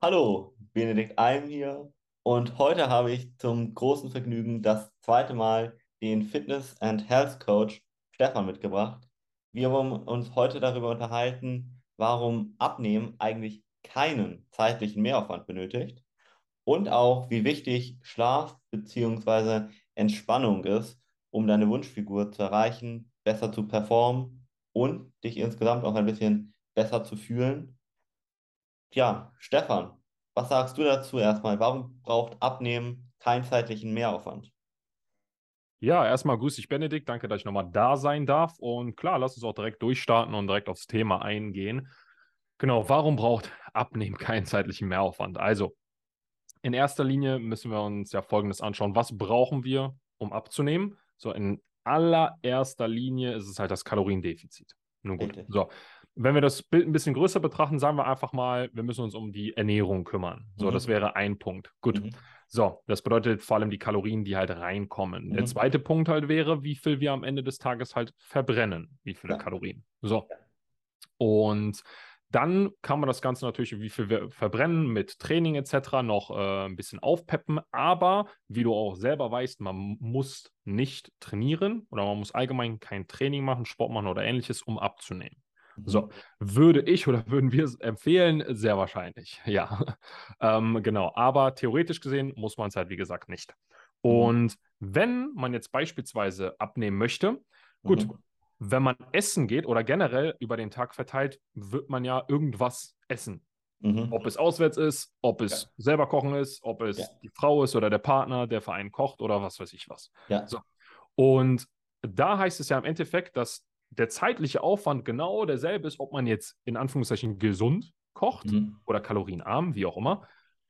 Hallo, Benedikt Alm hier und heute habe ich zum großen Vergnügen das zweite Mal den Fitness and Health Coach Stefan mitgebracht. Wir wollen uns heute darüber unterhalten, warum Abnehmen eigentlich keinen zeitlichen Mehraufwand benötigt und auch wie wichtig Schlaf bzw. Entspannung ist, um deine Wunschfigur zu erreichen, besser zu performen und dich insgesamt auch ein bisschen besser zu fühlen ja, Stefan, was sagst du dazu erstmal? Warum braucht Abnehmen keinen zeitlichen Mehraufwand? Ja, erstmal grüß dich, Benedikt. Danke, dass ich nochmal da sein darf. Und klar, lass uns auch direkt durchstarten und direkt aufs Thema eingehen. Genau, warum braucht Abnehmen keinen zeitlichen Mehraufwand? Also, in erster Linie müssen wir uns ja Folgendes anschauen. Was brauchen wir, um abzunehmen? So, in allererster Linie ist es halt das Kaloriendefizit. Nun gut. Richtig. So, wenn wir das Bild ein bisschen größer betrachten, sagen wir einfach mal, wir müssen uns um die Ernährung kümmern. So, mhm. das wäre ein Punkt. Gut. Mhm. So, das bedeutet vor allem die Kalorien, die halt reinkommen. Mhm. Der zweite Punkt halt wäre, wie viel wir am Ende des Tages halt verbrennen, wie viele ja. Kalorien. So. Und dann kann man das Ganze natürlich, wie viel wir verbrennen, mit Training etc. noch äh, ein bisschen aufpeppen. Aber wie du auch selber weißt, man muss nicht trainieren oder man muss allgemein kein Training machen, Sport machen oder ähnliches, um abzunehmen. So, mhm. würde ich oder würden wir es empfehlen? Sehr wahrscheinlich, ja. ähm, genau, aber theoretisch gesehen muss man es halt, wie gesagt, nicht. Mhm. Und wenn man jetzt beispielsweise abnehmen möchte, gut, mhm. wenn man essen geht oder generell über den Tag verteilt, wird man ja irgendwas essen. Mhm. Ob es auswärts ist, ob es ja. selber kochen ist, ob es ja. die Frau ist oder der Partner, der Verein kocht oder was weiß ich was. Ja. So. Und da heißt es ja im Endeffekt, dass der zeitliche Aufwand genau derselbe ist, ob man jetzt in Anführungszeichen gesund kocht mhm. oder kalorienarm, wie auch immer,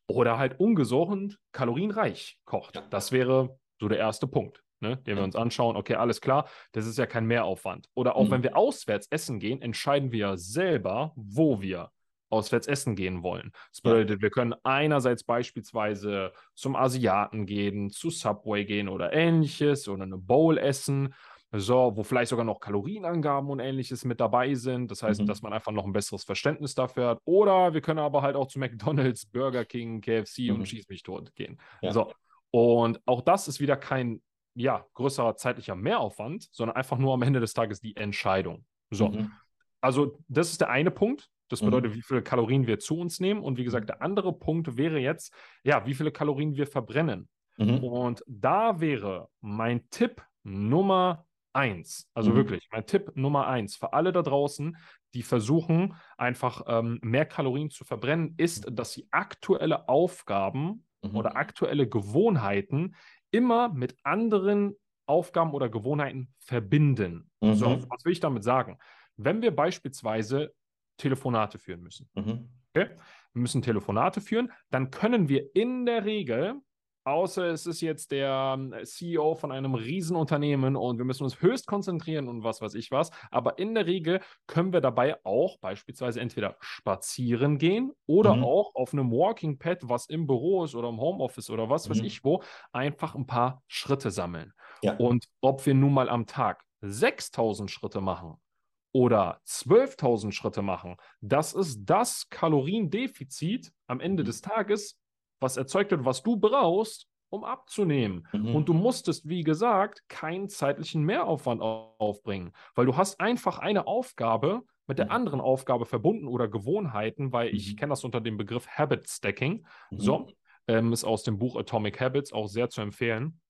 oder halt ungesund, kalorienreich kocht. Ja. Das wäre so der erste Punkt, ne, den wir uns anschauen. Okay, alles klar, das ist ja kein Mehraufwand. Oder auch mhm. wenn wir auswärts essen gehen, entscheiden wir ja selber, wo wir auswärts essen gehen wollen. Das bedeutet, ja. wir können einerseits beispielsweise zum Asiaten gehen, zu Subway gehen oder ähnliches oder eine Bowl essen so, wo vielleicht sogar noch Kalorienangaben und ähnliches mit dabei sind. Das heißt, mhm. dass man einfach noch ein besseres Verständnis dafür hat. Oder wir können aber halt auch zu McDonalds, Burger King, KFC mhm. und Schieß mich tot gehen. Ja. So. Und auch das ist wieder kein ja, größerer zeitlicher Mehraufwand, sondern einfach nur am Ende des Tages die Entscheidung. So. Mhm. Also, das ist der eine Punkt. Das bedeutet, mhm. wie viele Kalorien wir zu uns nehmen. Und wie gesagt, der andere Punkt wäre jetzt, ja, wie viele Kalorien wir verbrennen. Mhm. Und da wäre mein Tipp Nummer eins. Also mhm. wirklich, mein Tipp Nummer eins für alle da draußen, die versuchen, einfach ähm, mehr Kalorien zu verbrennen, ist, dass sie aktuelle Aufgaben mhm. oder aktuelle Gewohnheiten immer mit anderen Aufgaben oder Gewohnheiten verbinden. Mhm. So, was will ich damit sagen? Wenn wir beispielsweise Telefonate führen müssen, mhm. okay? wir müssen Telefonate führen, dann können wir in der Regel Außer es ist jetzt der ähm, CEO von einem Riesenunternehmen und wir müssen uns höchst konzentrieren und was weiß ich was. Aber in der Regel können wir dabei auch beispielsweise entweder spazieren gehen oder mhm. auch auf einem Walking Pad, was im Büro ist oder im Homeoffice oder was mhm. weiß ich wo, einfach ein paar Schritte sammeln. Ja. Und ob wir nun mal am Tag 6000 Schritte machen oder 12.000 Schritte machen, das ist das Kaloriendefizit am Ende mhm. des Tages, was erzeugt wird, was du brauchst, um abzunehmen. Mhm. Und du musstest, wie gesagt, keinen zeitlichen Mehraufwand aufbringen, weil du hast einfach eine Aufgabe mit der mhm. anderen Aufgabe verbunden oder Gewohnheiten, weil mhm. ich kenne das unter dem Begriff Habit Stacking. Mhm. So, ähm, ist aus dem Buch Atomic Habits auch sehr zu empfehlen.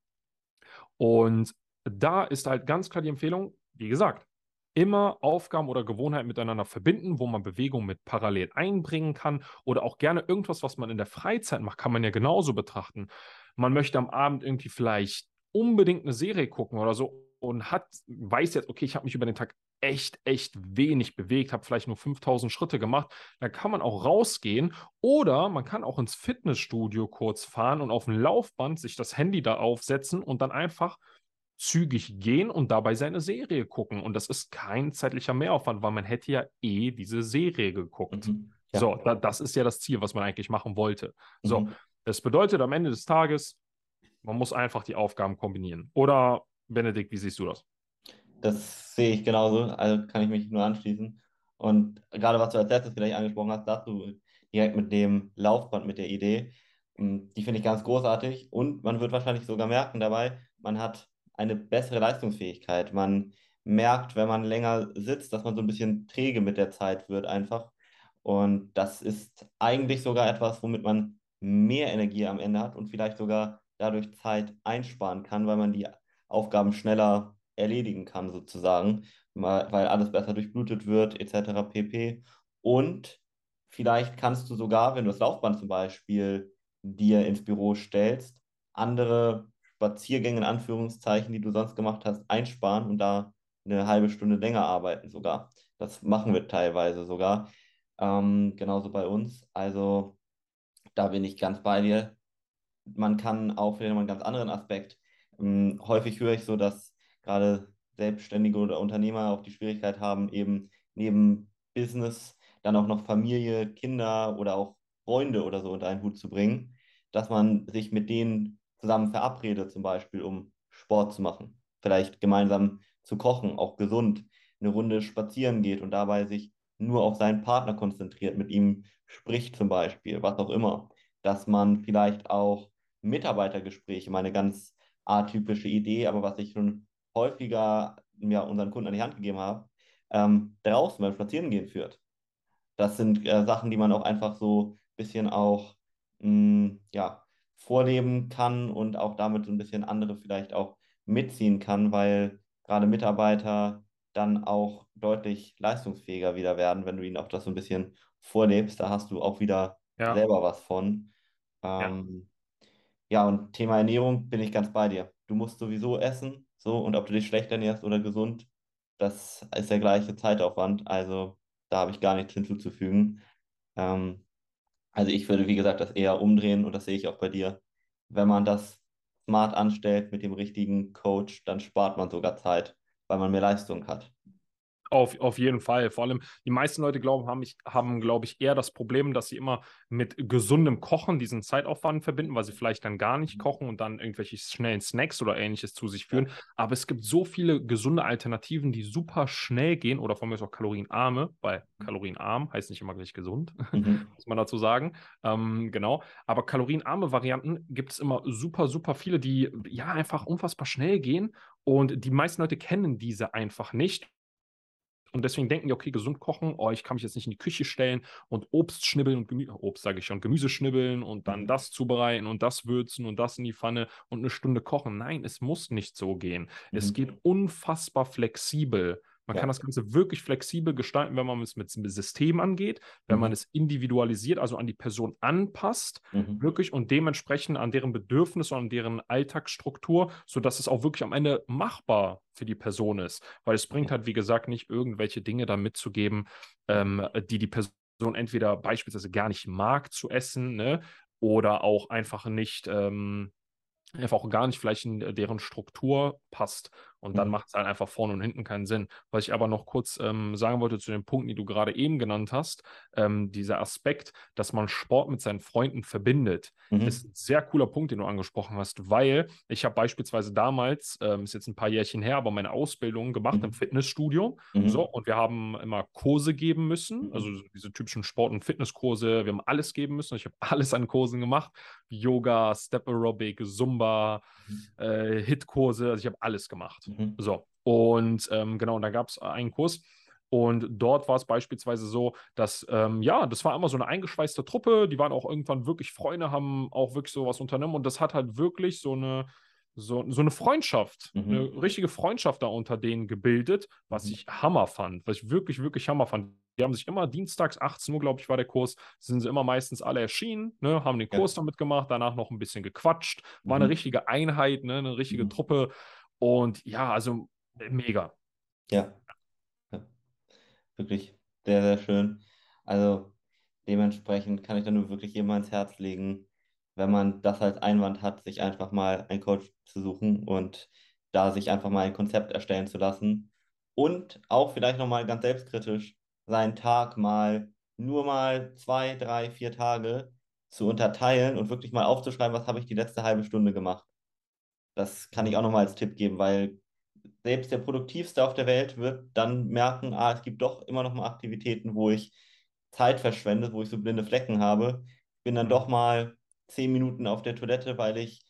Und da ist halt ganz klar die Empfehlung, wie gesagt, immer Aufgaben oder Gewohnheiten miteinander verbinden, wo man Bewegung mit parallel einbringen kann oder auch gerne irgendwas, was man in der Freizeit macht, kann man ja genauso betrachten. Man möchte am Abend irgendwie vielleicht unbedingt eine Serie gucken oder so und hat, weiß jetzt, okay, ich habe mich über den Tag echt, echt wenig bewegt, habe vielleicht nur 5000 Schritte gemacht, dann kann man auch rausgehen oder man kann auch ins Fitnessstudio kurz fahren und auf dem Laufband sich das Handy da aufsetzen und dann einfach zügig gehen und dabei seine Serie gucken. Und das ist kein zeitlicher Mehraufwand, weil man hätte ja eh diese Serie geguckt. Mhm. Ja. So, da, das ist ja das Ziel, was man eigentlich machen wollte. So, mhm. das bedeutet am Ende des Tages, man muss einfach die Aufgaben kombinieren. Oder, Benedikt, wie siehst du das? Das sehe ich genauso, also kann ich mich nur anschließen. Und gerade was du als letztes vielleicht angesprochen hast, dazu direkt mit dem Laufband, mit der Idee. Ähm, die finde ich ganz großartig und man wird wahrscheinlich sogar merken dabei, man hat eine bessere Leistungsfähigkeit. Man merkt, wenn man länger sitzt, dass man so ein bisschen träge mit der Zeit wird einfach. Und das ist eigentlich sogar etwas, womit man mehr Energie am Ende hat und vielleicht sogar dadurch Zeit einsparen kann, weil man die Aufgaben schneller erledigen kann, sozusagen, weil alles besser durchblutet wird, etc. pp. Und vielleicht kannst du sogar, wenn du das Laufband zum Beispiel dir ins Büro stellst, andere Spaziergänge in Anführungszeichen, die du sonst gemacht hast, einsparen und da eine halbe Stunde länger arbeiten sogar. Das machen wir teilweise sogar. Ähm, genauso bei uns. Also da bin ich ganz bei dir. Man kann auch noch einen ganz anderen Aspekt. Ähm, häufig höre ich so, dass gerade Selbstständige oder Unternehmer auch die Schwierigkeit haben, eben neben Business dann auch noch Familie, Kinder oder auch Freunde oder so unter einen Hut zu bringen, dass man sich mit denen zusammen verabredet, zum Beispiel, um Sport zu machen. Vielleicht gemeinsam zu kochen, auch gesund, eine Runde spazieren geht und dabei sich nur auf seinen Partner konzentriert, mit ihm spricht zum Beispiel, was auch immer. Dass man vielleicht auch Mitarbeitergespräche, meine ganz atypische Idee, aber was ich schon häufiger ja, unseren Kunden an die Hand gegeben habe, ähm, draußen beim Spazierengehen führt. Das sind äh, Sachen, die man auch einfach so ein bisschen auch mh, mm, ja, vorleben kann und auch damit so ein bisschen andere vielleicht auch mitziehen kann, weil gerade Mitarbeiter dann auch deutlich leistungsfähiger wieder werden, wenn du ihnen auch das so ein bisschen vorlebst. Da hast du auch wieder ja. selber was von. Ähm, ja. ja, und Thema Ernährung bin ich ganz bei dir. Du musst sowieso essen, so, und ob du dich schlecht ernährst oder gesund, das ist der gleiche Zeitaufwand. Also da habe ich gar nichts hinzuzufügen. Ähm, also ich würde, wie gesagt, das eher umdrehen und das sehe ich auch bei dir. Wenn man das smart anstellt mit dem richtigen Coach, dann spart man sogar Zeit, weil man mehr Leistung hat. Auf, auf jeden Fall. Vor allem, die meisten Leute glauben, haben, ich, haben, glaube ich, eher das Problem, dass sie immer mit gesundem Kochen diesen Zeitaufwand verbinden, weil sie vielleicht dann gar nicht mhm. kochen und dann irgendwelche schnellen Snacks oder ähnliches zu sich führen. Aber es gibt so viele gesunde Alternativen, die super schnell gehen oder von mir auch kalorienarme, weil mhm. kalorienarm heißt nicht immer gleich gesund, mhm. muss man dazu sagen. Ähm, genau. Aber kalorienarme Varianten gibt es immer super, super viele, die ja einfach unfassbar schnell gehen und die meisten Leute kennen diese einfach nicht und deswegen denken die, okay, gesund kochen, oh, ich kann mich jetzt nicht in die Küche stellen und Obst schnibbeln und Gemüse, Obst sage ich schon, Gemüse schnibbeln und dann mhm. das zubereiten und das würzen und das in die Pfanne und eine Stunde kochen. Nein, es muss nicht so gehen. Mhm. Es geht unfassbar flexibel. Man ja. kann das Ganze wirklich flexibel gestalten, wenn man es mit dem System angeht, wenn mhm. man es individualisiert, also an die Person anpasst, mhm. wirklich und dementsprechend an deren Bedürfnisse und an deren Alltagsstruktur, sodass es auch wirklich am Ende machbar für die Person ist. Weil es bringt halt, wie gesagt, nicht irgendwelche Dinge da mitzugeben, ähm, die die Person entweder beispielsweise gar nicht mag zu essen, ne? Oder auch einfach nicht ähm, einfach auch gar nicht vielleicht in deren Struktur passt. Und dann mhm. macht es halt einfach vorne und hinten keinen Sinn. Was ich aber noch kurz ähm, sagen wollte zu den Punkten, die du gerade eben genannt hast, ähm, dieser Aspekt, dass man Sport mit seinen Freunden verbindet, mhm. ist ein sehr cooler Punkt, den du angesprochen hast, weil ich habe beispielsweise damals, ähm, ist jetzt ein paar Jährchen her, aber meine Ausbildung gemacht mhm. im Fitnessstudio. Mhm. So, und wir haben immer Kurse geben müssen, also mhm. diese typischen Sport- und Fitnesskurse, wir haben alles geben müssen. Ich habe alles an Kursen gemacht: Yoga, Step Aerobic, Zumba, mhm. äh, Hitkurse, also ich habe alles gemacht. Mhm. So, und ähm, genau, und da gab es einen Kurs. Und dort war es beispielsweise so, dass, ähm, ja, das war immer so eine eingeschweißte Truppe, die waren auch irgendwann wirklich Freunde, haben auch wirklich sowas unternommen und das hat halt wirklich so eine, so, so eine Freundschaft, mhm. eine richtige Freundschaft da unter denen gebildet, was mhm. ich Hammer fand, was ich wirklich, wirklich Hammer fand. Die haben sich immer dienstags, 18 Uhr, glaube ich, war der Kurs, sind sie immer meistens alle erschienen, ne, haben den Kurs ja. damit gemacht, danach noch ein bisschen gequatscht, war mhm. eine richtige Einheit, ne, eine richtige mhm. Truppe. Und ja, also äh, mega. Ja. Wirklich sehr, sehr schön. Also dementsprechend kann ich da nur wirklich jedem ans Herz legen, wenn man das als Einwand hat, sich einfach mal einen Coach zu suchen und da sich einfach mal ein Konzept erstellen zu lassen. Und auch vielleicht nochmal ganz selbstkritisch seinen Tag mal nur mal zwei, drei, vier Tage zu unterteilen und wirklich mal aufzuschreiben, was habe ich die letzte halbe Stunde gemacht. Das kann ich auch nochmal als Tipp geben, weil selbst der produktivste auf der Welt wird dann merken, ah, es gibt doch immer noch mal Aktivitäten, wo ich Zeit verschwendet, wo ich so blinde Flecken habe. Ich bin dann Mhm. doch mal zehn Minuten auf der Toilette, weil ich,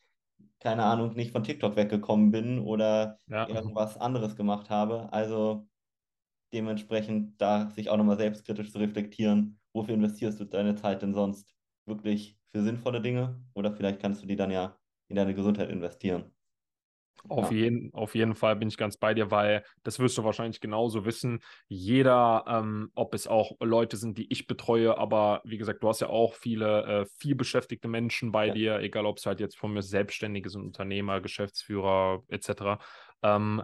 keine Ahnung, nicht von TikTok weggekommen bin oder Ja. irgendwas anderes gemacht habe. Also dementsprechend da sich auch nochmal selbstkritisch zu reflektieren, wofür investierst du deine Zeit denn sonst? Wirklich für sinnvolle Dinge? Oder vielleicht kannst du die dann ja in deine Gesundheit investieren. Auf Ja. jeden, auf jeden Fall bin ich ganz bei dir, weil das wirst du wahrscheinlich genauso wissen. Jeder, ähm, ob es auch Leute sind, die ich betreue, aber wie gesagt, du hast ja auch viele äh, viel beschäftigte Menschen bei Ja. dir, egal ob es halt jetzt von mir Selbstständige sind, Unternehmer, Geschäftsführer etc. Ähm,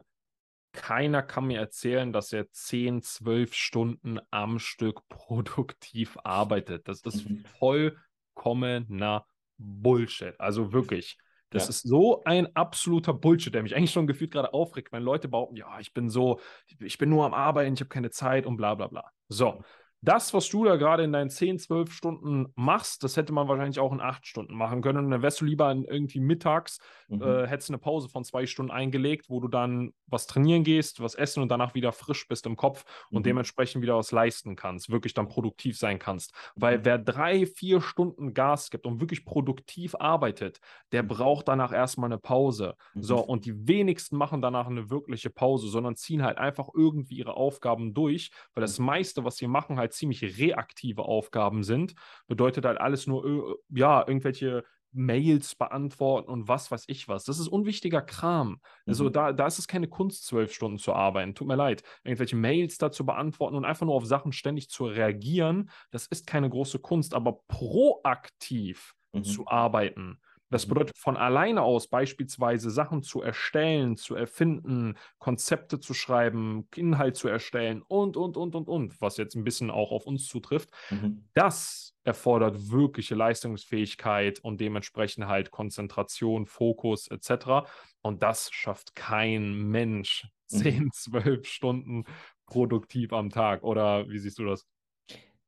keiner kann mir erzählen, dass er 10, 12 Stunden am Stück produktiv arbeitet. Das ist Mhm. vollkommener Bullshit. Also wirklich. Das Ja. ist so ein absoluter Bullshit, der mich eigentlich schon gefühlt gerade aufregt, wenn Leute behaupten, ja, ich bin so, ich bin nur am Arbeiten, ich habe keine Zeit und bla bla bla. So, das, was du da gerade in deinen 10, 12 Stunden machst, das hätte man wahrscheinlich auch in 8 Stunden machen können. Und dann wärst du lieber in irgendwie mittags, Mhm. äh, hättest eine Pause von zwei Stunden eingelegt, wo du dann was trainieren gehst, was essen und danach wieder frisch bist im Kopf und Mhm. dementsprechend wieder was leisten kannst, wirklich dann produktiv sein kannst. Weil Mhm. wer drei, vier Stunden Gas gibt und wirklich produktiv arbeitet, der Mhm. braucht danach erstmal eine Pause. So, Mhm. und die wenigsten machen danach eine wirkliche Pause, sondern ziehen halt einfach irgendwie ihre Aufgaben durch, weil das meiste, was sie machen, halt ziemlich reaktive Aufgaben sind. Bedeutet halt alles nur, äh, ja, irgendwelche Mails beantworten und was weiß ich was. Das ist unwichtiger Kram. Also Mhm. da, da ist es keine Kunst, zwölf Stunden zu arbeiten. Tut mir leid. Irgendwelche Mails da zu beantworten und einfach nur auf Sachen ständig zu reagieren, das ist keine große Kunst. Aber proaktiv Mhm. zu arbeiten, das Mhm. bedeutet von alleine aus beispielsweise Sachen zu erstellen, zu erfinden, Konzepte zu schreiben, Inhalt zu erstellen und, und, und, und, und, was jetzt ein bisschen auch auf uns zutrifft. Mhm. Das erfordert wirkliche Leistungsfähigkeit und dementsprechend halt Konzentration, Fokus etc. Und das schafft kein Mensch Mhm. 10, 12 Stunden produktiv am Tag. Oder wie siehst du das?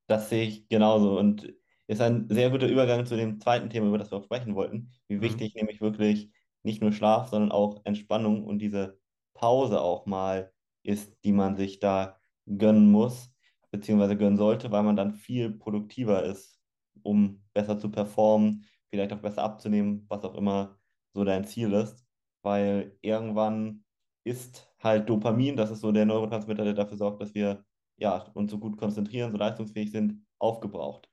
Das sehe ich genauso und ist ein sehr guter Übergang zu dem zweiten Thema, über das wir auch sprechen wollten. Wie Mhm. wichtig nämlich wirklich nicht nur Schlaf, sondern auch Entspannung und diese Pause auch mal ist, die man sich da gönnen muss, beziehungsweise gönnen sollte, weil man dann viel produktiver ist, um besser zu performen, vielleicht auch besser abzunehmen, was auch immer so dein Ziel ist. Weil irgendwann ist halt Dopamin, das ist so der Neurotransmitter, der dafür sorgt, dass wir ja, uns so gut konzentrieren, so leistungsfähig sind, aufgebraucht.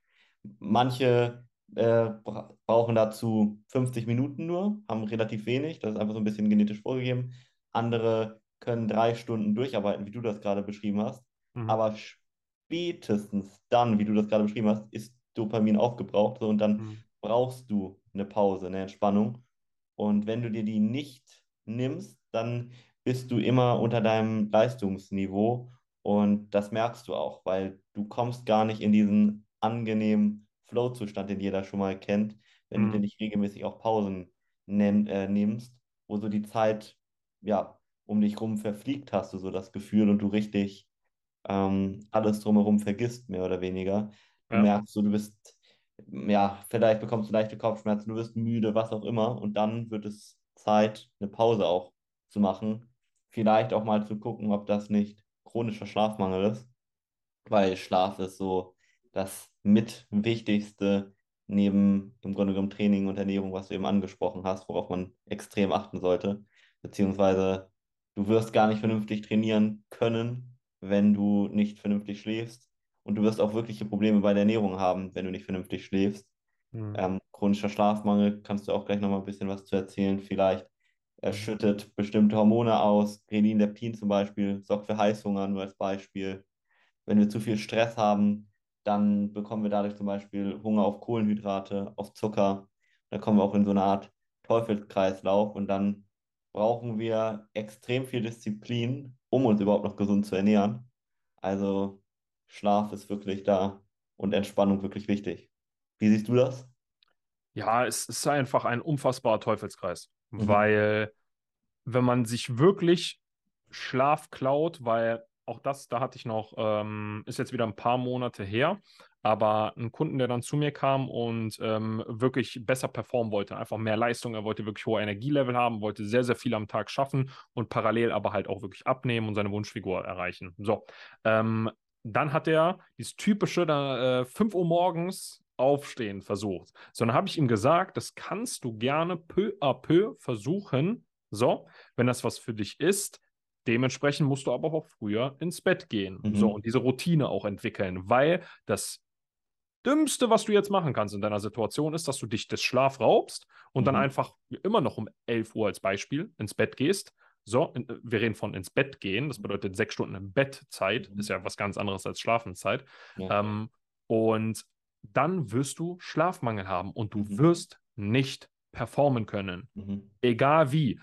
Manche äh, bra brauchen dazu 50 Minuten nur, haben relativ wenig, das ist einfach so ein bisschen genetisch vorgegeben. Andere können drei Stunden durcharbeiten, wie du das gerade beschrieben hast. Mhm. Aber spätestens dann, wie du das gerade beschrieben hast, ist Dopamin aufgebraucht so, und dann Mhm. brauchst du eine Pause, eine Entspannung. Und wenn du dir die nicht nimmst, dann bist du immer unter deinem Leistungsniveau und das merkst du auch, weil du kommst gar nicht in diesen angenehmen Flow-Zustand, den jeder schon mal kennt, wenn du dir Mhm. nicht regelmäßig auch Pausen nenn, äh, nimmst, wo so die Zeit ja um dich rum verfliegt, hast du so das Gefühl und du richtig ähm, alles drumherum vergisst, mehr oder weniger. Du Ja. merkst so, du bist, ja, vielleicht bekommst du leichte Kopfschmerzen, du wirst müde, was auch immer und dann wird es Zeit, eine Pause auch zu machen. Vielleicht auch mal zu gucken, ob das nicht chronischer Schlafmangel ist, weil Schlaf ist so das mit wichtigste neben im Grunde genommen Training und Ernährung, was du eben angesprochen hast, worauf man extrem achten sollte. Beziehungsweise du wirst gar nicht vernünftig trainieren können, wenn du nicht vernünftig schläfst. Und du wirst auch wirkliche Probleme bei der Ernährung haben, wenn du nicht vernünftig schläfst. Mhm. Ähm, chronischer Schlafmangel, kannst du auch gleich nochmal ein bisschen was zu erzählen. Vielleicht er schüttet bestimmte Hormone aus. Grelin, Leptin zum Beispiel, sorgt für Heißhunger, nur als Beispiel. Wenn wir zu viel Stress haben, dann bekommen wir dadurch zum Beispiel Hunger auf Kohlenhydrate, auf Zucker. Da kommen wir auch in so eine Art Teufelskreislauf und dann brauchen wir extrem viel Disziplin, um uns überhaupt noch gesund zu ernähren. Also Schlaf ist wirklich da und Entspannung wirklich wichtig. Wie siehst du das? Ja, es ist einfach ein unfassbarer Teufelskreis, Mhm. weil wenn man sich wirklich Schlaf klaut, weil auch das, da hatte ich noch, ähm, ist jetzt wieder ein paar Monate her, aber ein Kunden, der dann zu mir kam und ähm, wirklich besser performen wollte, einfach mehr Leistung, er wollte wirklich hohe Energielevel haben, wollte sehr, sehr viel am Tag schaffen und parallel aber halt auch wirklich abnehmen und seine Wunschfigur erreichen. So, ähm, dann hat er dieses typische da, äh, 5 Uhr morgens aufstehen versucht. Sondern habe ich ihm gesagt, das kannst du gerne peu à peu versuchen. So, wenn das was für dich ist, dementsprechend musst du aber auch früher ins Bett gehen. Mhm. So, und diese Routine auch entwickeln, weil das Dümmste, was du jetzt machen kannst in deiner Situation, ist, dass du dich des Schlaf raubst und mhm. dann einfach immer noch um 11 Uhr als Beispiel ins Bett gehst. So, in, wir reden von ins Bett gehen. Das bedeutet sechs Stunden Bettzeit. Mhm. Ist ja was ganz anderes als Schlafenszeit. Ja. Ähm, und dann wirst du Schlafmangel haben und du mhm. wirst nicht performen können. Mhm. Egal wie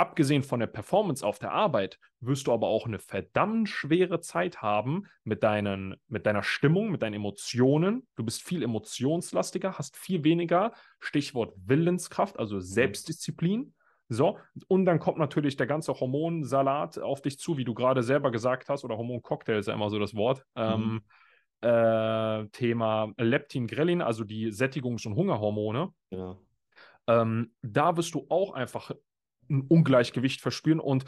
abgesehen von der Performance auf der Arbeit, wirst du aber auch eine verdammt schwere Zeit haben mit, deinen, mit deiner Stimmung, mit deinen Emotionen. Du bist viel emotionslastiger, hast viel weniger, Stichwort Willenskraft, also mhm. Selbstdisziplin. So, und dann kommt natürlich der ganze Hormonsalat auf dich zu, wie du gerade selber gesagt hast, oder Hormoncocktail ist ja immer so das Wort. Mhm. Ähm, äh, Thema Leptin, Grelin, also die Sättigungs- und Hungerhormone. Ja. Ähm, da wirst du auch einfach ein Ungleichgewicht verspüren. Und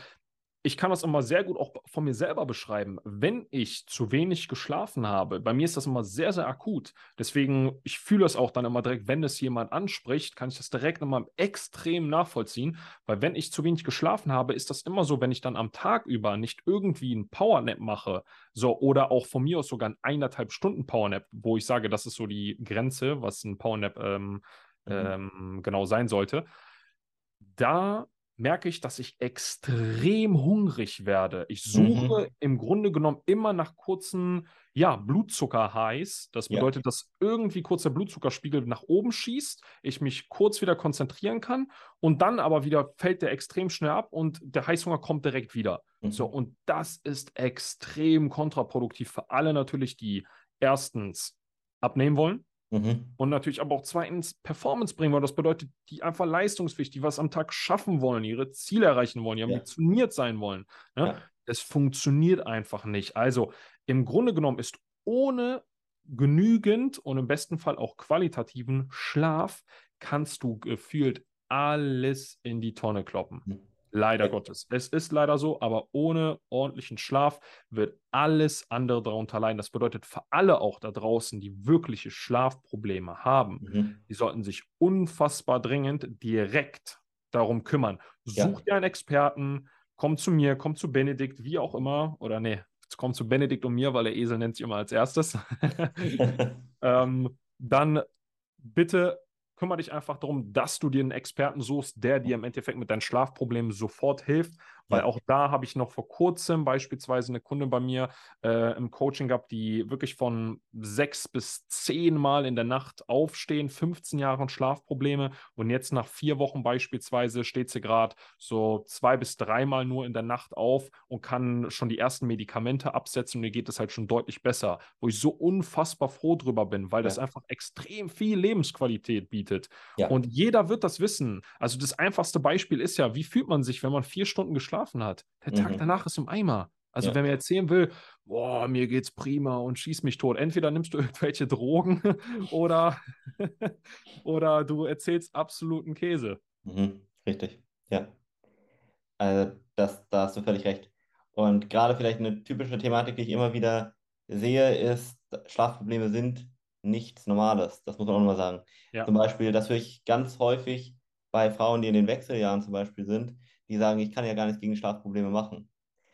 ich kann das immer sehr gut auch von mir selber beschreiben. Wenn ich zu wenig geschlafen habe, bei mir ist das immer sehr, sehr akut. Deswegen, ich fühle es auch dann immer direkt, wenn es jemand anspricht, kann ich das direkt immer extrem nachvollziehen. Weil wenn ich zu wenig geschlafen habe, ist das immer so, wenn ich dann am Tag über nicht irgendwie einen Powernap mache, so oder auch von mir aus sogar ein eineinhalb Stunden Powernap, wo ich sage, das ist so die Grenze, was ein Powernap ähm, mhm. ähm, genau sein sollte. Da merke ich, dass ich extrem hungrig werde. Ich suche mhm. im Grunde genommen immer nach kurzen, ja, Blutzucker-Highs. Das bedeutet, ja. dass irgendwie kurz der Blutzuckerspiegel nach oben schießt, ich mich kurz wieder konzentrieren kann und dann aber wieder fällt der extrem schnell ab und der Heißhunger kommt direkt wieder. Mhm. So, und das ist extrem kontraproduktiv für alle natürlich, die erstens abnehmen wollen, Mhm. Und natürlich aber auch zweitens Performance bringen wollen. Das bedeutet, die einfach leistungsfähig, die was am Tag schaffen wollen, ihre Ziele erreichen wollen, die ambitioniert ja. sein wollen. Ne? Ja. Es funktioniert einfach nicht. Also im Grunde genommen ist ohne genügend und im besten Fall auch qualitativen Schlaf kannst du gefühlt alles in die Tonne kloppen. Mhm. Leider Gottes. Es ist leider so, aber ohne ordentlichen Schlaf wird alles andere darunter leiden. Das bedeutet für alle auch da draußen, die wirkliche Schlafprobleme haben, mhm. die sollten sich unfassbar dringend direkt darum kümmern. Such ja. dir einen Experten, komm zu mir, komm zu Benedikt, wie auch immer, oder nee, komm zu Benedikt und mir, weil der Esel nennt sich immer als erstes. ähm, dann bitte kümmere dich einfach darum, dass du dir einen Experten suchst, der dir im Endeffekt mit deinen Schlafproblemen sofort hilft. Weil auch da habe ich noch vor kurzem beispielsweise eine Kunde bei mir äh, im Coaching gehabt, die wirklich von sechs bis zehn Mal in der Nacht aufstehen, 15 Jahre Schlafprobleme und jetzt nach vier Wochen beispielsweise steht sie gerade so zwei bis dreimal nur in der Nacht auf und kann schon die ersten Medikamente absetzen und ihr geht es halt schon deutlich besser, wo ich so unfassbar froh drüber bin, weil ja. das einfach extrem viel Lebensqualität bietet. Ja. Und jeder wird das wissen. Also das einfachste Beispiel ist ja, wie fühlt man sich, wenn man vier Stunden geschlafen geschlafen hat. Der Tag mhm. danach ist im Eimer. Also ja. wenn mir erzählen will, boah, mir geht's prima und schieß mich tot, entweder nimmst du irgendwelche Drogen oder, oder du erzählst absoluten Käse. Mhm. Richtig, ja. Also das, da hast du völlig recht. Und gerade vielleicht eine typische Thematik, die ich immer wieder sehe, ist, Schlafprobleme sind nichts Normales. Das muss man auch nochmal sagen. Ja. Zum Beispiel, das höre ich ganz häufig bei Frauen, die in den Wechseljahren zum Beispiel sind, die sagen, ich kann ja gar nichts gegen Schlafprobleme machen.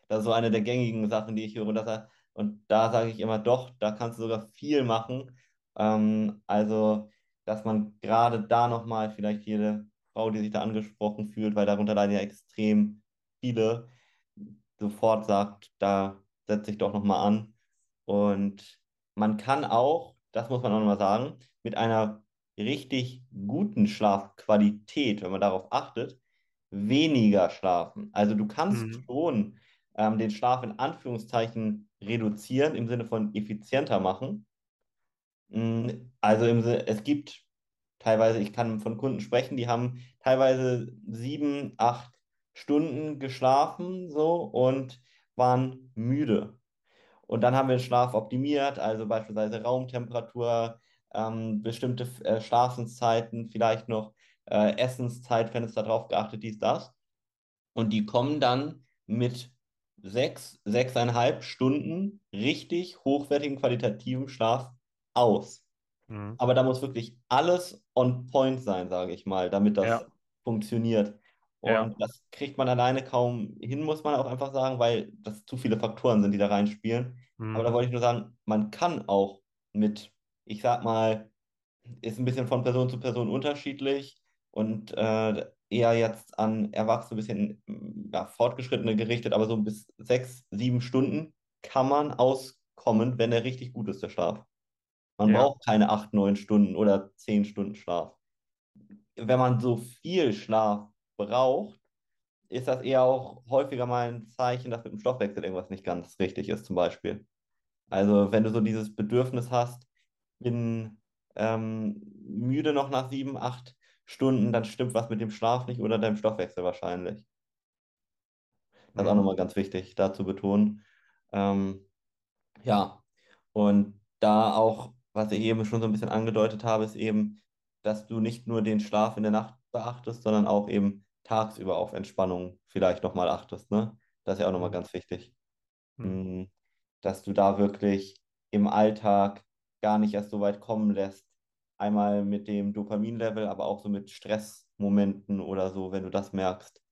Das ist so eine der gängigen Sachen, die ich höre. Und, das, und da sage ich immer, doch, da kannst du sogar viel machen. Ähm, also, dass man gerade da nochmal vielleicht jede Frau, die sich da angesprochen fühlt, weil darunter leiden ja extrem viele, sofort sagt, da setze ich doch nochmal an. Und man kann auch, das muss man auch nochmal sagen, mit einer richtig guten Schlafqualität, wenn man darauf achtet, weniger schlafen. Also du kannst mhm. schon ähm, den Schlaf in Anführungszeichen reduzieren, im Sinne von effizienter machen. Mm, also im es gibt teilweise, ich kann von Kunden sprechen, die haben teilweise sieben, acht Stunden geschlafen so und waren müde. Und dann haben wir den Schlaf optimiert, also beispielsweise Raumtemperatur, ähm, bestimmte äh, Schlafenszeiten, vielleicht noch äh, Essenszeitfenster drauf geachtet, dies, das. Und die kommen dann mit sechs, sechseinhalb Stunden richtig hochwertigen, qualitativen Schlaf aus. Mhm. Aber da muss wirklich alles on point sein, sage ich mal, damit das Ja. funktioniert. Ja. Und das kriegt man alleine kaum hin, muss man auch einfach sagen, weil das zu viele Faktoren sind, die da reinspielen. Mhm. Aber da wollte ich nur sagen, man kann auch mit, ich sag mal, ist ein bisschen von Person zu Person unterschiedlich und äh, eher jetzt an Erwachsene, ein bisschen ja, Fortgeschrittene gerichtet, aber so bis sechs, sieben Stunden kann man auskommen, wenn er richtig gut ist, der Schlaf. Man Ja. braucht keine acht, neun Stunden oder zehn Stunden Schlaf. Wenn man so viel Schlaf braucht, ist das eher auch häufiger mal ein Zeichen, dass mit dem Stoffwechsel irgendwas nicht ganz richtig ist, zum Beispiel. Also wenn du so dieses Bedürfnis hast, bin ähm, müde noch nach sieben, acht Stunden, dann stimmt was mit dem Schlaf nicht oder deinem Stoffwechsel wahrscheinlich. Das ist auch Mhm. nochmal ganz wichtig, da zu betonen. Ähm, ja, und da auch, was ich eben schon so ein bisschen angedeutet habe, ist eben, dass du nicht nur den Schlaf in der Nacht beachtest, sondern auch eben tagsüber auf Entspannung vielleicht nochmal achtest. Ne? Das ist ja auch nochmal Mhm. ganz wichtig. Mhm. Mm, Dass du da wirklich im Alltag gar nicht erst so weit kommen lässt. Einmal mit dem Dopaminlevel, aber auch so mit Stressmomenten oder so, wenn du das merkst,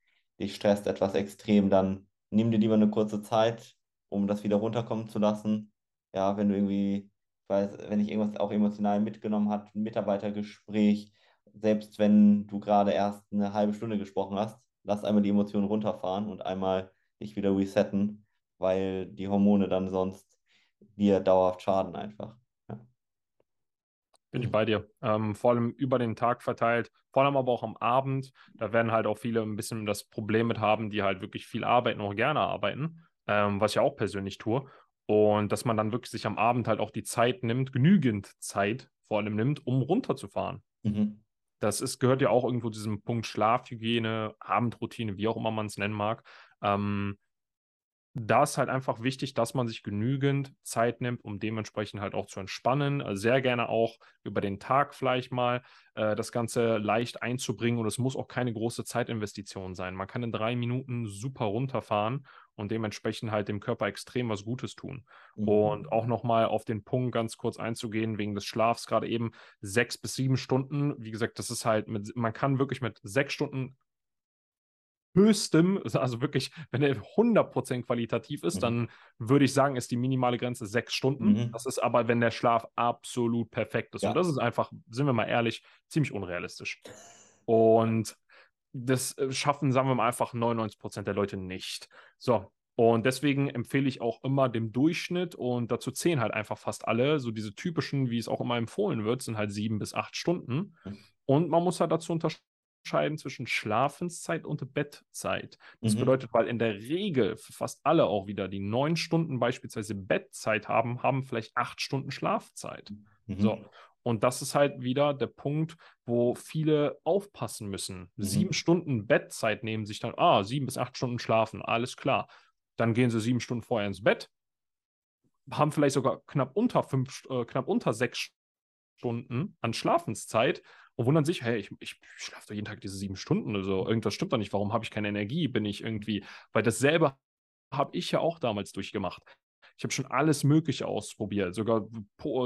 dich stresst etwas extrem, dann nimm dir lieber eine kurze Zeit, um das wieder runterkommen zu lassen. Ja, wenn du irgendwie, ich weiß, wenn dich irgendwas auch emotional mitgenommen hat, ein Mitarbeitergespräch, selbst wenn du gerade erst eine halbe Stunde gesprochen hast, lass einmal die Emotionen runterfahren und einmal dich wieder resetten, weil die Hormone dann sonst dir dauerhaft schaden einfach. Bin ich bei dir. Ähm, vor allem über den Tag verteilt, vor allem aber auch am Abend. Da werden halt auch viele ein bisschen das Problem mit haben, die halt wirklich viel arbeiten, auch gerne arbeiten, ähm, was ich auch persönlich tue. Und dass man dann wirklich sich am Abend halt auch die Zeit nimmt, genügend Zeit vor allem nimmt, um runterzufahren. Mhm. Das ist, gehört ja auch irgendwo zu diesem Punkt Schlafhygiene, Abendroutine, wie auch immer man es nennen mag. Ähm, da ist halt einfach wichtig, dass man sich genügend Zeit nimmt, um dementsprechend halt auch zu entspannen. Also sehr gerne auch über den Tag vielleicht mal äh, das Ganze leicht einzubringen. Und es muss auch keine große Zeitinvestition sein. Man kann in drei Minuten super runterfahren und dementsprechend halt dem Körper extrem was Gutes tun. Mhm. Und auch nochmal auf den Punkt ganz kurz einzugehen, wegen des Schlafs, gerade eben sechs bis sieben Stunden. Wie gesagt, das ist halt mit, man kann wirklich mit sechs Stunden höchstem, also wirklich, wenn er 100% qualitativ ist, Mhm. dann würde ich sagen, ist die minimale Grenze sechs Stunden. Mhm. Das ist aber, wenn der Schlaf absolut perfekt ist. Ja. Und das ist einfach, sind wir mal ehrlich, ziemlich unrealistisch. Und das äh, schaffen, sagen wir mal, einfach 99% der Leute nicht. So. Und deswegen empfehle ich auch immer dem Durchschnitt und dazu zählen halt einfach fast alle. So diese typischen, wie es auch immer empfohlen wird, sind halt sieben bis acht Stunden. Mhm. Und man muss halt dazu unterscheiden zwischen Schlafenszeit und Bettzeit. Das Mhm. bedeutet, weil in der Regel für fast alle auch wieder, die neun Stunden beispielsweise Bettzeit haben, haben vielleicht acht Stunden Schlafzeit. Mhm. So. Und das ist halt wieder der Punkt, wo viele aufpassen müssen. Mhm. Sieben Stunden Bettzeit nehmen sich dann, ah, sieben bis acht Stunden schlafen, alles klar. Dann gehen sie sieben Stunden vorher ins Bett, haben vielleicht sogar knapp unter fünf, äh, knapp unter sechs Stunden an Schlafenszeit und wundern sich, hey, ich, ich schlafe doch jeden Tag diese sieben Stunden. Also irgendwas stimmt doch nicht. Warum habe ich keine Energie? Bin ich irgendwie, weil dasselbe habe ich ja auch damals durchgemacht. Ich habe schon alles Mögliche ausprobiert, sogar,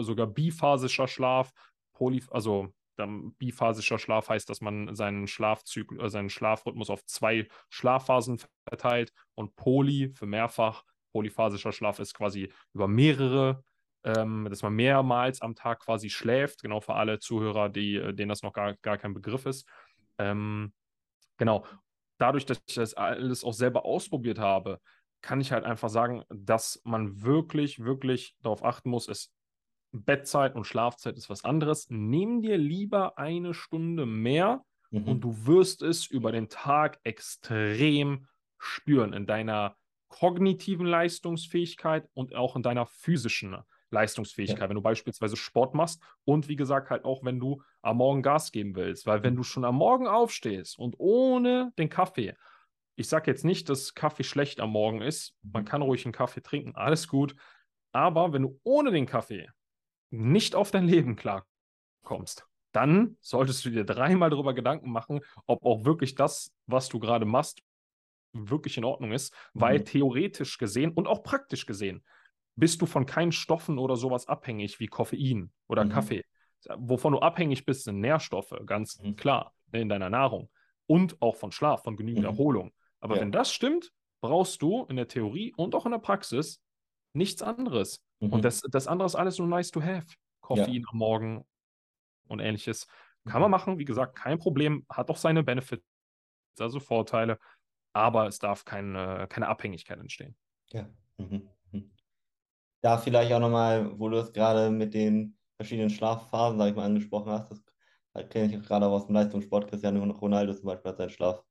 sogar biphasischer Schlaf, Poly, also dann biphasischer Schlaf heißt, dass man seinen Schlafzyklus, äh, seinen Schlafrhythmus auf zwei Schlafphasen verteilt und Poly für mehrfach. Polyphasischer Schlaf ist quasi über mehrere, ähm, dass man mehrmals am Tag quasi schläft, genau für alle Zuhörer, die, äh, denen das noch gar, gar kein Begriff ist. Ähm, genau. Dadurch, dass ich das alles auch selber ausprobiert habe, kann ich halt einfach sagen, dass man wirklich, wirklich darauf achten muss, es Bettzeit und Schlafzeit ist was anderes. Nimm dir lieber eine Stunde mehr Mhm. und du wirst es über den Tag extrem spüren in deiner kognitiven Leistungsfähigkeit und auch in deiner physischen Leistungsfähigkeit, Ja. wenn du beispielsweise Sport machst und wie gesagt halt auch, wenn du am Morgen Gas geben willst, weil wenn du schon am Morgen aufstehst und ohne den Kaffee, ich sage jetzt nicht, dass Kaffee schlecht am Morgen ist, man Mhm. kann ruhig einen Kaffee trinken, alles gut, aber wenn du ohne den Kaffee nicht auf dein Leben klarkommst, dann solltest du dir dreimal darüber Gedanken machen, ob auch wirklich das, was du gerade machst, wirklich in Ordnung ist, weil Mhm. theoretisch gesehen und auch praktisch gesehen bist du von keinen Stoffen oder sowas abhängig wie Koffein oder Mhm. Kaffee. Wovon du abhängig bist, sind Nährstoffe, ganz Mhm. klar, ne, in deiner Nahrung. Und auch von Schlaf, von genügend Mhm. Erholung. Aber Ja. wenn das stimmt, brauchst du in der Theorie und auch in der Praxis nichts anderes. Mhm. Und das, das andere ist alles nur nice to have. Koffein am Morgen und ähnliches. Kann man Mhm. machen, wie gesagt, kein Problem, hat auch seine Benefits, also Vorteile, aber es darf keine, keine Abhängigkeit entstehen. Ja. Mhm. Da vielleicht auch nochmal, wo du es gerade mit den verschiedenen Schlafphasen, sag ich mal, angesprochen hast, das kenne ich gerade auch aus dem Leistungssport. Cristiano Ronaldo zum Beispiel hat seinen Schlaf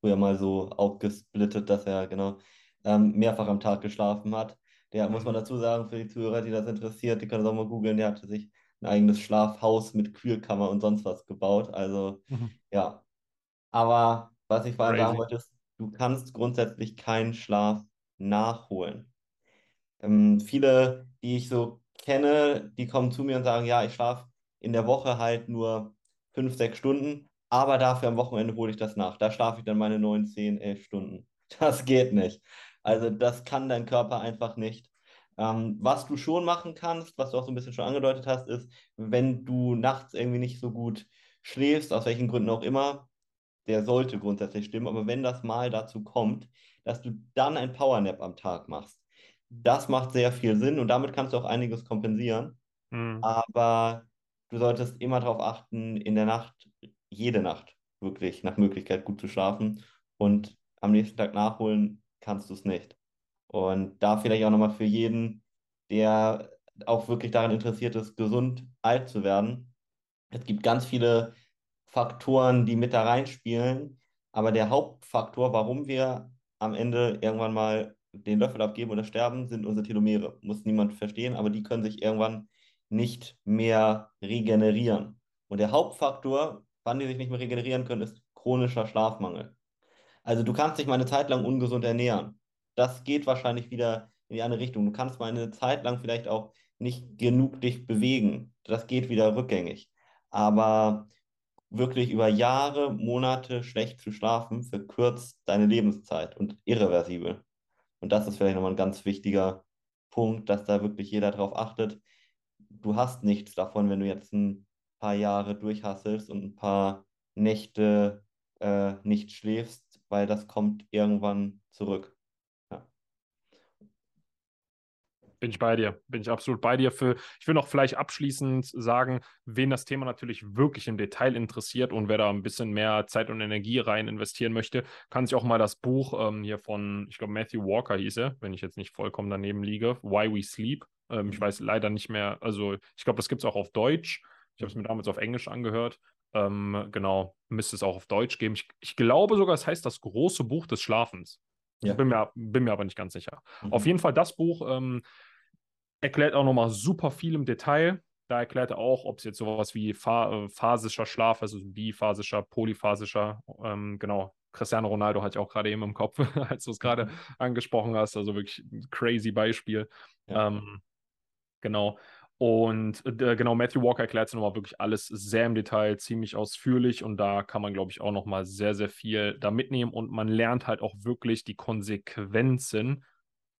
früher mal so aufgesplittet, dass er genau ähm, mehrfach am Tag geschlafen hat. Der muss man Mhm. dazu sagen, für die Zuhörer, die das interessiert, die können das auch mal googeln, der hatte sich ein eigenes Schlafhaus mit Kühlkammer und sonst was gebaut. Also Mhm. ja. Aber was ich vor allem sagen wollte, ist, du kannst grundsätzlich keinen Schlaf nachholen. Ähm, viele, die ich so kenne, die kommen zu mir und sagen, ja, ich schlafe in der Woche halt nur fünf, sechs Stunden, aber dafür am Wochenende hole ich das nach. Da schlafe ich dann meine neun, zehn, elf Stunden. Das geht nicht. Also das kann dein Körper einfach nicht. Ähm, was du schon machen kannst, was du auch so ein bisschen schon angedeutet hast, ist, wenn du nachts irgendwie nicht so gut schläfst, aus welchen Gründen auch immer, der sollte grundsätzlich stimmen, aber wenn das mal dazu kommt, dass du dann ein Powernap am Tag machst, das macht sehr viel Sinn und damit kannst du auch einiges kompensieren. Mhm. Aber du solltest immer darauf achten, in der Nacht, jede Nacht wirklich nach Möglichkeit gut zu schlafen und am nächsten Tag nachholen kannst du es nicht. Und da vielleicht auch nochmal für jeden, der auch wirklich daran interessiert ist, gesund alt zu werden. Es gibt ganz viele Faktoren, die mit da reinspielen, aber der Hauptfaktor, warum wir am Ende irgendwann mal den Löffel abgeben oder sterben, sind unsere Telomere. Muss niemand verstehen, aber die können sich irgendwann nicht mehr regenerieren. Und der Hauptfaktor, wann die sich nicht mehr regenerieren können, ist chronischer Schlafmangel. Also du kannst dich mal eine Zeit lang ungesund ernähren. Das geht wahrscheinlich wieder in die andere Richtung. Du kannst mal eine Zeit lang vielleicht auch nicht genug dich bewegen. Das geht wieder rückgängig. Aber wirklich über Jahre, Monate schlecht zu schlafen, verkürzt deine Lebenszeit und irreversibel. Und das ist vielleicht nochmal ein ganz wichtiger Punkt, dass da wirklich jeder drauf achtet. Du hast nichts davon, wenn du jetzt ein paar Jahre durchhasselst und ein paar Nächte äh, nicht schläfst, weil das kommt irgendwann zurück. Ja. Bin ich bei dir, bin ich absolut bei dir. Für, ich will noch vielleicht abschließend sagen, wen das Thema natürlich wirklich im Detail interessiert und wer da ein bisschen mehr Zeit und Energie rein investieren möchte, kann sich auch mal das Buch ähm, hier von, ich glaube, Matthew Walker hieß er, wenn ich jetzt nicht vollkommen daneben liege, Why We Sleep. Ähm, ich weiß leider nicht mehr, also ich glaube, das gibt es auch auf Deutsch. Ich habe es mir damals auf Englisch angehört. Ähm, genau, müsste es auch auf Deutsch geben. Ich, ich glaube sogar, es heißt das große Buch des Schlafens. Ja. Bin, mir, bin mir aber nicht ganz sicher. Mhm. Auf jeden Fall das Buch ähm, erklärt auch nochmal super viel im Detail. Da erklärt er auch, ob es jetzt sowas wie pha äh, phasischer Schlaf, also biphasischer, polyphasischer, ähm, genau. Cristiano Ronaldo hatte ich auch gerade eben im Kopf, als du es gerade Mhm. angesprochen hast. Also wirklich ein crazy Beispiel. Ja. Ähm, genau. Und äh, genau, Matthew Walker erklärt es nochmal wirklich alles sehr im Detail, ziemlich ausführlich und da kann man, glaube ich, auch nochmal sehr, sehr viel da mitnehmen und man lernt halt auch wirklich die Konsequenzen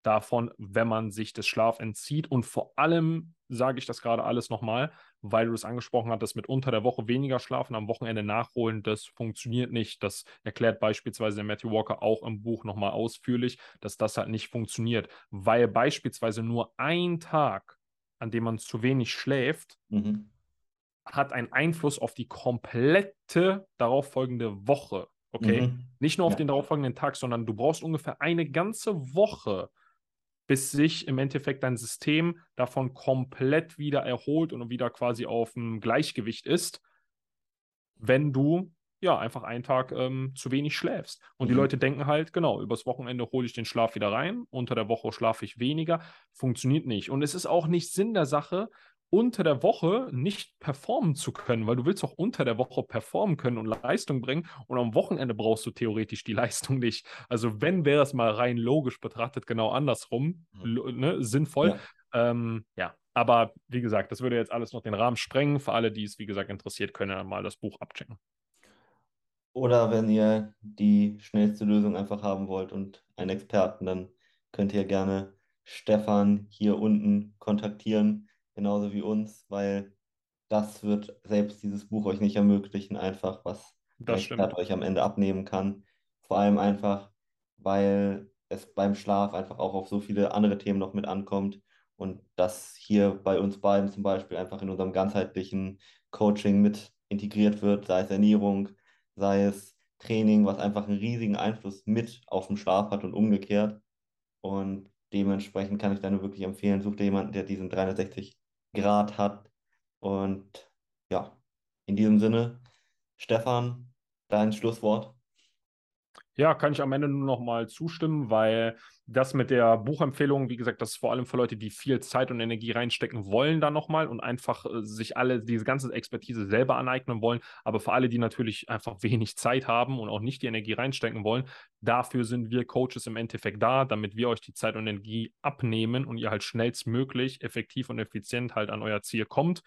davon, wenn man sich des Schlaf entzieht und vor allem sage ich das gerade alles nochmal, weil du es angesprochen hattest, mit unter der Woche weniger schlafen, am Wochenende nachholen, das funktioniert nicht. Das erklärt beispielsweise Matthew Walker auch im Buch nochmal ausführlich, dass das halt nicht funktioniert, weil beispielsweise nur ein Tag an dem man zu wenig schläft, Mhm. hat einen Einfluss auf die komplette darauffolgende Woche. Okay? Mhm. Nicht nur auf Ja. den darauffolgenden Tag, sondern du brauchst ungefähr eine ganze Woche, bis sich im Endeffekt dein System davon komplett wieder erholt und wieder quasi auf dem Gleichgewicht ist, wenn du ja einfach einen Tag ähm, zu wenig schläfst. Und die Mhm. Leute denken halt, genau, übers Wochenende hole ich den Schlaf wieder rein, unter der Woche schlafe ich weniger. Funktioniert nicht. Und es ist auch nicht Sinn der Sache, unter der Woche nicht performen zu können, weil du willst auch unter der Woche performen können und Leistung bringen und am Wochenende brauchst du theoretisch die Leistung nicht. Also wenn wäre es mal rein logisch betrachtet genau andersrum, Mhm. ne, sinnvoll. Ja. Ähm, ja, aber wie gesagt, das würde jetzt alles noch den Rahmen sprengen. Für alle, die es wie gesagt interessiert, können mal das Buch abchecken. Oder wenn ihr die schnellste Lösung einfach haben wollt und einen Experten, dann könnt ihr gerne Stefan hier unten kontaktieren, genauso wie uns, weil das wird selbst dieses Buch euch nicht ermöglichen, einfach was Das stimmt. euch am Ende abnehmen kann. Vor allem einfach, weil es beim Schlaf einfach auch auf so viele andere Themen noch mit ankommt und das hier bei uns beiden zum Beispiel einfach in unserem ganzheitlichen Coaching mit integriert wird, sei es Ernährung, sei es Training, was einfach einen riesigen Einfluss mit auf den Schlaf hat und umgekehrt. Und dementsprechend kann ich da nur wirklich empfehlen, such dir jemanden, der diesen 360 Grad hat. Und ja, in diesem Sinne, Stefan, dein Schlusswort. Ja, kann ich am Ende nur noch mal zustimmen, weil das mit der Buchempfehlung, wie gesagt, das ist vor allem für Leute, die viel Zeit und Energie reinstecken wollen, da nochmal und einfach äh, sich alle diese ganze Expertise selber aneignen wollen. Aber für alle, die natürlich einfach wenig Zeit haben und auch nicht die Energie reinstecken wollen, dafür sind wir Coaches im Endeffekt da, damit wir euch die Zeit und Energie abnehmen und ihr halt schnellstmöglich, effektiv und effizient halt an euer Ziel kommt.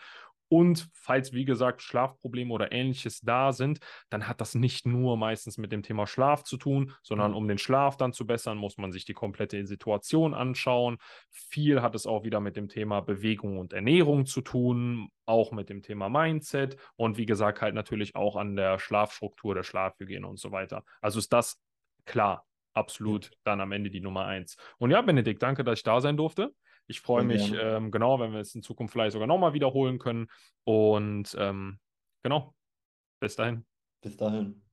Und falls, wie gesagt, Schlafprobleme oder ähnliches da sind, dann hat das nicht nur meistens mit dem Thema Schlaf zu tun, sondern um den Schlaf dann zu bessern, muss man sich die komplette Situation anschauen. Viel hat es auch wieder mit dem Thema Bewegung und Ernährung zu tun, auch mit dem Thema Mindset und wie gesagt, halt natürlich auch an der Schlafstruktur, der Schlafhygiene und so weiter. Also ist das klar, absolut dann am Ende die Nummer eins. Und ja, Benedikt, danke, dass ich da sein durfte. Ich freue mich, ähm, genau, wenn wir es in Zukunft vielleicht sogar nochmal wiederholen können. Und ähm, genau, bis dahin. Bis dahin.